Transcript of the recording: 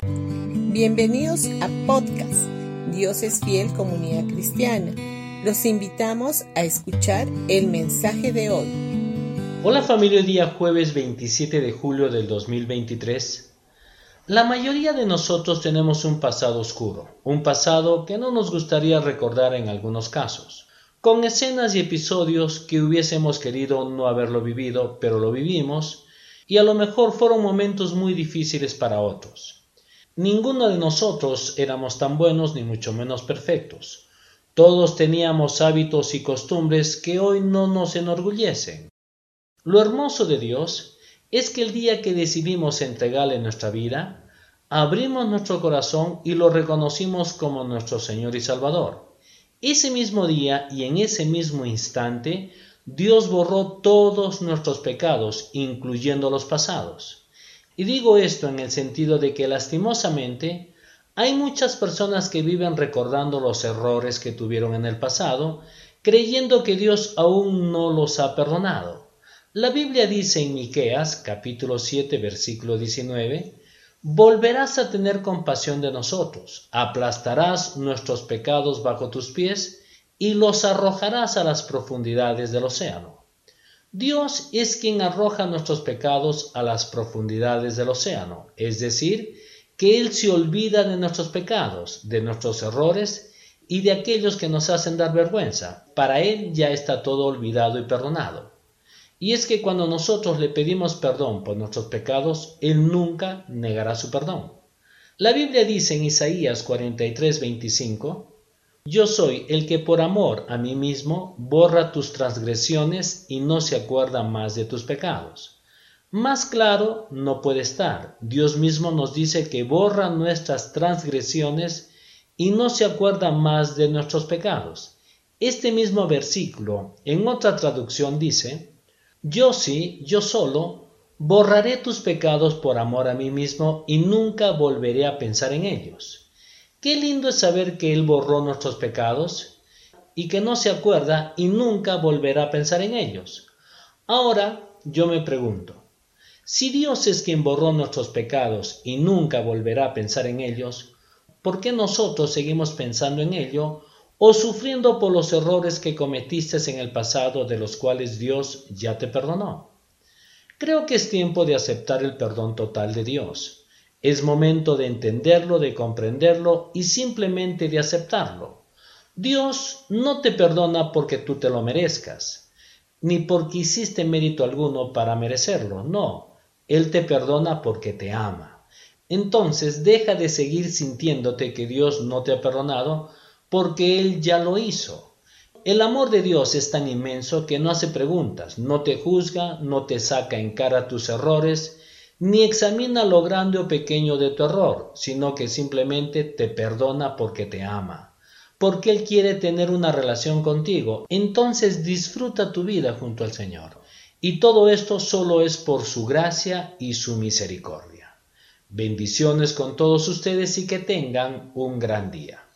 Bienvenidos a podcast Dios es fiel comunidad cristiana. Los invitamos a escuchar el mensaje de hoy. Hola familia, día jueves 27 de julio del 2023. La mayoría de nosotros tenemos un pasado oscuro, un pasado que no nos gustaría recordar en algunos casos, con escenas y episodios que hubiésemos querido no haberlo vivido, pero lo vivimos, y a lo mejor fueron momentos muy difíciles para otros. Ninguno de nosotros éramos tan buenos ni mucho menos perfectos. Todos teníamos hábitos y costumbres que hoy no nos enorgullecen. Lo hermoso de Dios es que el día que decidimos entregarle nuestra vida, abrimos nuestro corazón y lo reconocimos como nuestro Señor y Salvador. Ese mismo día y en ese mismo instante, Dios borró todos nuestros pecados, incluyendo los pasados. Y digo esto en el sentido de que lastimosamente hay muchas personas que viven recordando los errores que tuvieron en el pasado, creyendo que Dios aún no los ha perdonado. La Biblia dice en Miqueas, capítulo 7, versículo 19, Volverás a tener compasión de nosotros, aplastarás nuestros pecados bajo tus pies y los arrojarás a las profundidades del océano. Dios es quien arroja nuestros pecados a las profundidades del océano, es decir, que Él se olvida de nuestros pecados, de nuestros errores y de aquellos que nos hacen dar vergüenza. Para Él ya está todo olvidado y perdonado. Y es que cuando nosotros le pedimos perdón por nuestros pecados, Él nunca negará su perdón. La Biblia dice en Isaías 43, 25, yo soy el que por amor a mí mismo borra tus transgresiones y no se acuerda más de tus pecados. Más claro no puede estar. Dios mismo nos dice que borra nuestras transgresiones y no se acuerda más de nuestros pecados. Este mismo versículo en otra traducción dice, Yo sí, yo solo, borraré tus pecados por amor a mí mismo y nunca volveré a pensar en ellos. Qué lindo es saber que Él borró nuestros pecados y que no se acuerda y nunca volverá a pensar en ellos. Ahora yo me pregunto, si Dios es quien borró nuestros pecados y nunca volverá a pensar en ellos, ¿por qué nosotros seguimos pensando en ello o sufriendo por los errores que cometiste en el pasado de los cuales Dios ya te perdonó? Creo que es tiempo de aceptar el perdón total de Dios es momento de entenderlo, de comprenderlo y simplemente de aceptarlo. Dios no te perdona porque tú te lo merezcas, ni porque hiciste mérito alguno para merecerlo, no. Él te perdona porque te ama. Entonces deja de seguir sintiéndote que Dios no te ha perdonado porque Él ya lo hizo. El amor de Dios es tan inmenso que no hace preguntas, no te juzga, no te saca en cara tus errores, ni examina lo grande o pequeño de tu error, sino que simplemente te perdona porque te ama, porque Él quiere tener una relación contigo. Entonces disfruta tu vida junto al Señor. Y todo esto solo es por su gracia y su misericordia. Bendiciones con todos ustedes y que tengan un gran día.